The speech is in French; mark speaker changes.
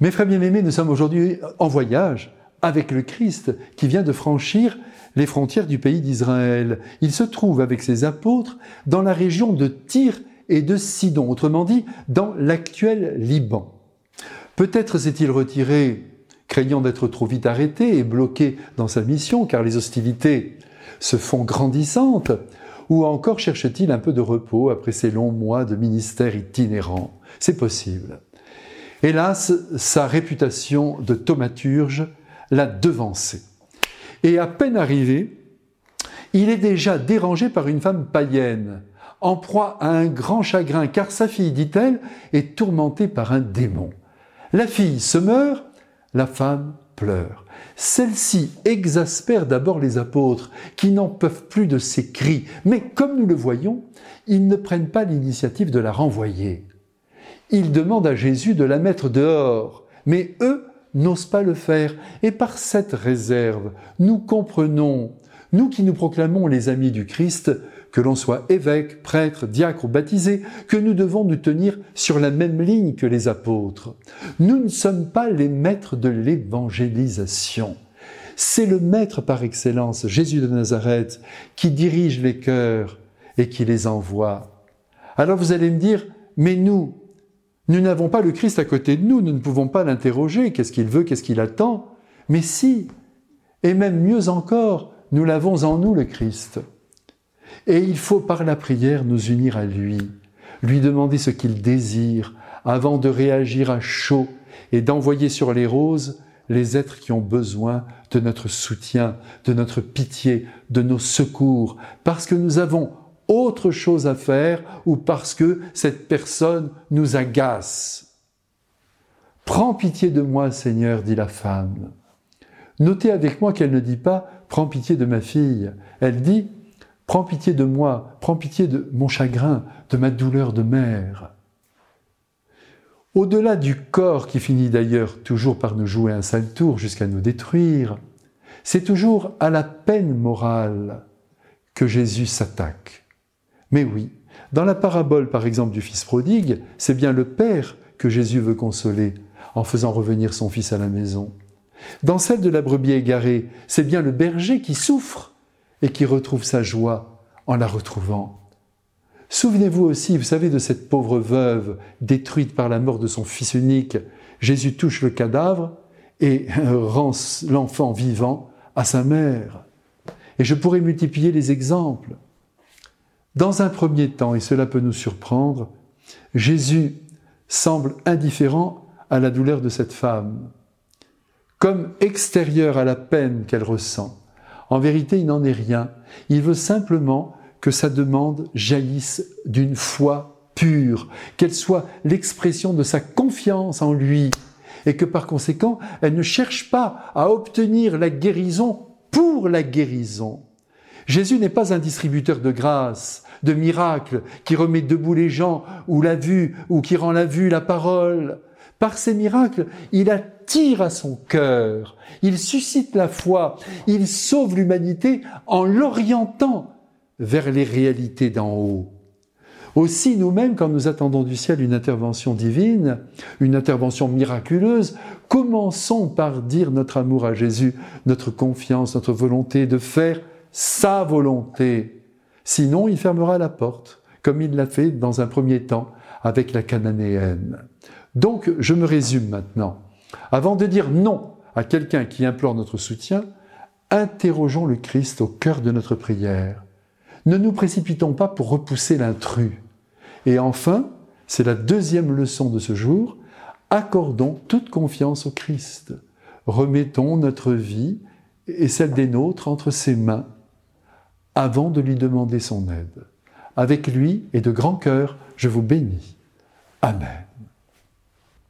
Speaker 1: Mes frères bien-aimés, nous sommes aujourd'hui en voyage avec le Christ qui vient de franchir les frontières du pays d'Israël. Il se trouve avec ses apôtres dans la région de Tyr et de Sidon, autrement dit dans l'actuel Liban. Peut-être s'est-il retiré craignant d'être trop vite arrêté et bloqué dans sa mission car les hostilités se font grandissantes, ou encore cherche-t-il un peu de repos après ces longs mois de ministère itinérant? C'est possible. Hélas, sa réputation de thaumaturge l'a devancé. Et à peine arrivé, il est déjà dérangé par une femme païenne, en proie à un grand chagrin, car sa fille, dit-elle, est tourmentée par un démon. La fille se meurt, la femme pleure. Celle-ci exaspère d'abord les apôtres, qui n'en peuvent plus de ses cris, mais comme nous le voyons, ils ne prennent pas l'initiative de la renvoyer. Ils demandent à Jésus de la mettre dehors, mais eux n'osent pas le faire. Et par cette réserve, nous comprenons, nous qui nous proclamons les amis du Christ, que l'on soit évêque, prêtre, diacre ou baptisé, que nous devons nous tenir sur la même ligne que les apôtres. Nous ne sommes pas les maîtres de l'évangélisation. C'est le maître par excellence, Jésus de Nazareth, qui dirige les cœurs et qui les envoie. Alors vous allez me dire, mais nous, nous n'avons pas le Christ à côté de nous, nous ne pouvons pas l'interroger, qu'est-ce qu'il veut, qu'est-ce qu'il attend. Mais si, et même mieux encore, nous l'avons en nous, le Christ. Et il faut par la prière nous unir à lui, lui demander ce qu'il désire, avant de réagir à chaud et d'envoyer sur les roses les êtres qui ont besoin de notre soutien, de notre pitié, de nos secours, parce que nous avons autre chose à faire ou parce que cette personne nous agace. Prends pitié de moi, Seigneur, dit la femme. Notez avec moi qu'elle ne dit pas Prends pitié de ma fille. Elle dit Prends pitié de moi, prends pitié de mon chagrin, de ma douleur de mère. Au-delà du corps qui finit d'ailleurs toujours par nous jouer un sale tour jusqu'à nous détruire, c'est toujours à la peine morale que Jésus s'attaque. Mais oui, dans la parabole par exemple du Fils prodigue, c'est bien le Père que Jésus veut consoler en faisant revenir son Fils à la maison. Dans celle de la brebis égarée, c'est bien le berger qui souffre et qui retrouve sa joie en la retrouvant. Souvenez-vous aussi, vous savez, de cette pauvre veuve détruite par la mort de son fils unique. Jésus touche le cadavre et rend l'enfant vivant à sa mère. Et je pourrais multiplier les exemples. Dans un premier temps, et cela peut nous surprendre, Jésus semble indifférent à la douleur de cette femme, comme extérieur à la peine qu'elle ressent. En vérité, il n'en est rien. Il veut simplement que sa demande jaillisse d'une foi pure, qu'elle soit l'expression de sa confiance en lui, et que par conséquent, elle ne cherche pas à obtenir la guérison pour la guérison. Jésus n'est pas un distributeur de grâce, de miracles, qui remet debout les gens, ou la vue, ou qui rend la vue la parole. Par ces miracles, il attire à son cœur, il suscite la foi, il sauve l'humanité en l'orientant vers les réalités d'en haut. Aussi, nous-mêmes, quand nous attendons du ciel une intervention divine, une intervention miraculeuse, commençons par dire notre amour à Jésus, notre confiance, notre volonté de faire sa volonté Sinon, il fermera la porte, comme il l'a fait dans un premier temps avec la cananéenne. Donc, je me résume maintenant. Avant de dire non à quelqu'un qui implore notre soutien, interrogeons le Christ au cœur de notre prière. Ne nous précipitons pas pour repousser l'intrus. Et enfin, c'est la deuxième leçon de ce jour, accordons toute confiance au Christ. Remettons notre vie et celle des nôtres entre ses mains avant de lui demander son aide. Avec lui et de grand cœur, je vous bénis. Amen.